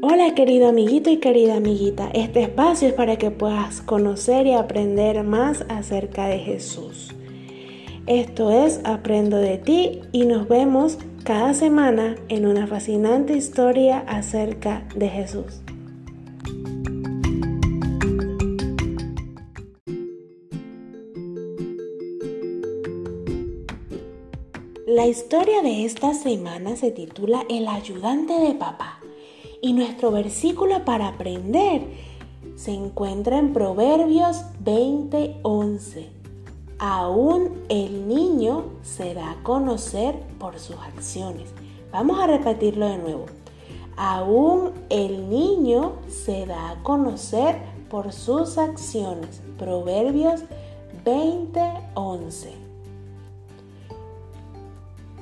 Hola querido amiguito y querida amiguita, este espacio es para que puedas conocer y aprender más acerca de Jesús. Esto es Aprendo de ti y nos vemos cada semana en una fascinante historia acerca de Jesús. La historia de esta semana se titula El ayudante de papá. Y nuestro versículo para aprender se encuentra en Proverbios 20:11. Aún el niño se da a conocer por sus acciones. Vamos a repetirlo de nuevo. Aún el niño se da a conocer por sus acciones. Proverbios 20:11.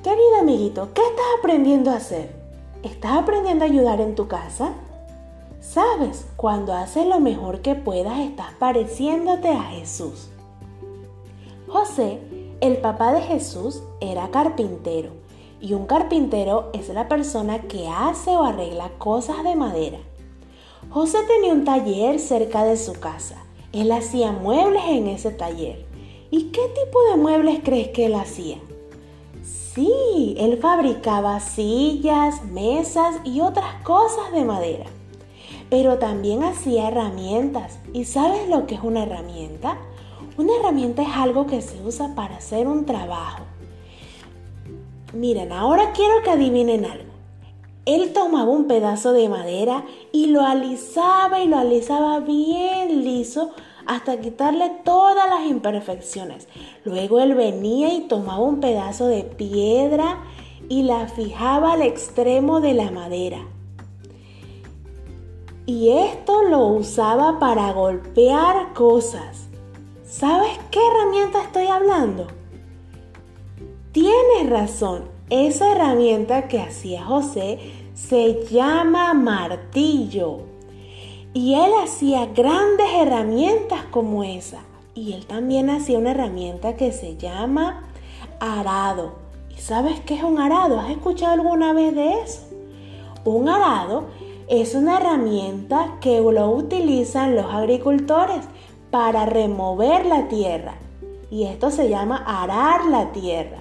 Querido amiguito, ¿qué estás aprendiendo a hacer? ¿Estás aprendiendo a ayudar en tu casa? Sabes, cuando haces lo mejor que puedas, estás pareciéndote a Jesús. José, el papá de Jesús, era carpintero y un carpintero es la persona que hace o arregla cosas de madera. José tenía un taller cerca de su casa. Él hacía muebles en ese taller. ¿Y qué tipo de muebles crees que él hacía? Sí, él fabricaba sillas, mesas y otras cosas de madera. Pero también hacía herramientas. ¿Y sabes lo que es una herramienta? Una herramienta es algo que se usa para hacer un trabajo. Miren, ahora quiero que adivinen algo. Él tomaba un pedazo de madera y lo alisaba y lo alisaba bien liso hasta quitarle todas las imperfecciones. Luego él venía y tomaba un pedazo de piedra y la fijaba al extremo de la madera. Y esto lo usaba para golpear cosas. ¿Sabes qué herramienta estoy hablando? Tienes razón, esa herramienta que hacía José se llama martillo. Y él hacía grandes herramientas como esa. Y él también hacía una herramienta que se llama arado. ¿Y sabes qué es un arado? ¿Has escuchado alguna vez de eso? Un arado es una herramienta que lo utilizan los agricultores para remover la tierra. Y esto se llama arar la tierra.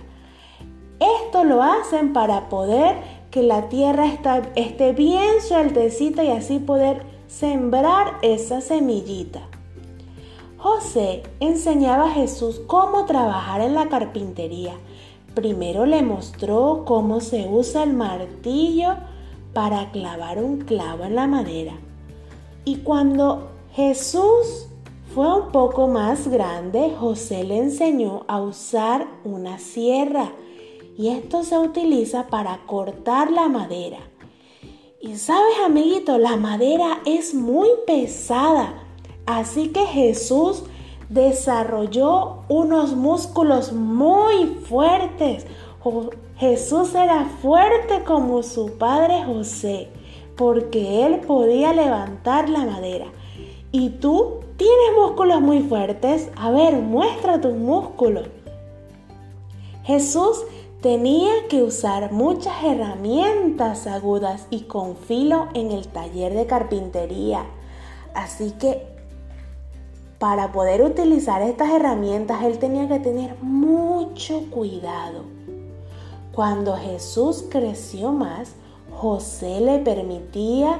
Esto lo hacen para poder que la tierra esté bien sueltecita y así poder sembrar esa semillita. José enseñaba a Jesús cómo trabajar en la carpintería. Primero le mostró cómo se usa el martillo para clavar un clavo en la madera. Y cuando Jesús fue un poco más grande, José le enseñó a usar una sierra y esto se utiliza para cortar la madera. Y sabes, amiguito, la madera es muy pesada. Así que Jesús desarrolló unos músculos muy fuertes. Jesús era fuerte como su padre José, porque él podía levantar la madera. ¿Y tú tienes músculos muy fuertes? A ver, muestra tus músculos. Jesús Tenía que usar muchas herramientas agudas y con filo en el taller de carpintería. Así que para poder utilizar estas herramientas él tenía que tener mucho cuidado. Cuando Jesús creció más, José le permitía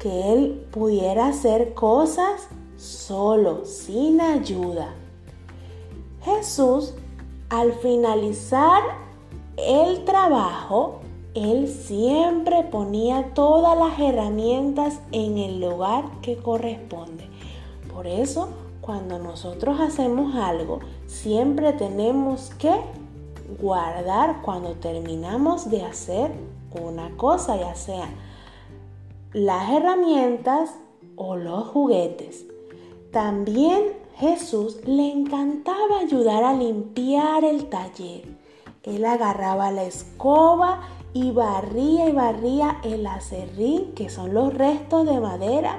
que él pudiera hacer cosas solo, sin ayuda. Jesús, al finalizar el trabajo, él siempre ponía todas las herramientas en el lugar que corresponde. Por eso, cuando nosotros hacemos algo, siempre tenemos que guardar cuando terminamos de hacer una cosa, ya sea las herramientas o los juguetes. También Jesús le encantaba ayudar a limpiar el taller él agarraba la escoba y barría y barría el acerrín, que son los restos de madera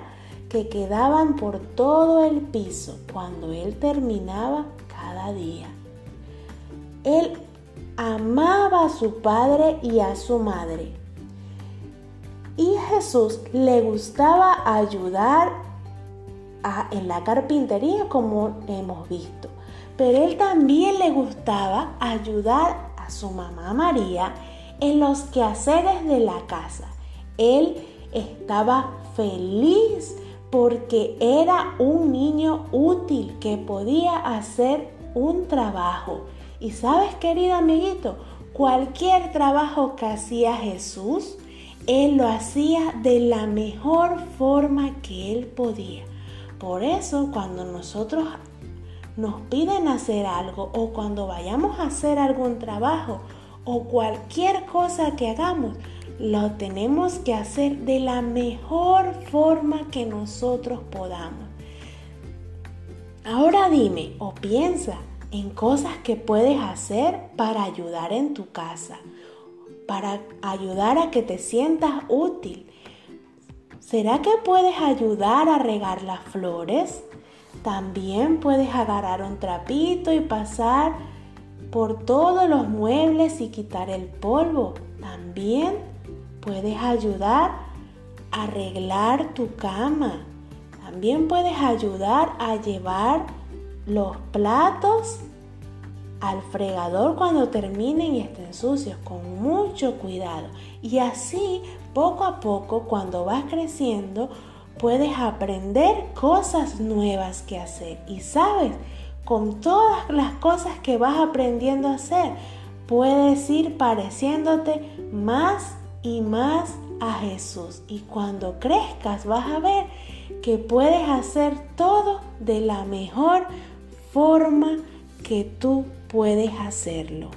que quedaban por todo el piso cuando él terminaba cada día. Él amaba a su padre y a su madre. Y a Jesús le gustaba ayudar en la carpintería como hemos visto. Pero él también le gustaba ayudar su mamá María en los quehaceres de la casa. Él estaba feliz porque era un niño útil que podía hacer un trabajo. Y sabes, querido amiguito, cualquier trabajo que hacía Jesús, Él lo hacía de la mejor forma que Él podía. Por eso cuando nosotros nos piden hacer algo o cuando vayamos a hacer algún trabajo o cualquier cosa que hagamos, lo tenemos que hacer de la mejor forma que nosotros podamos. Ahora dime o piensa en cosas que puedes hacer para ayudar en tu casa, para ayudar a que te sientas útil. ¿Será que puedes ayudar a regar las flores? También puedes agarrar un trapito y pasar por todos los muebles y quitar el polvo. También Puedes ayudar a arreglar tu cama. También puedes ayudar a llevar los platos al fregador cuando terminen y estén sucios con mucho cuidado. Y así, poco a poco, cuando vas creciendo, puedes aprender cosas nuevas que hacer. Y sabes, con todas las cosas que vas aprendiendo a hacer, puedes ir pareciéndote más y más a Jesús. Y cuando crezcas vas a ver que puedes hacer todo de la mejor forma que tú puedes hacerlo.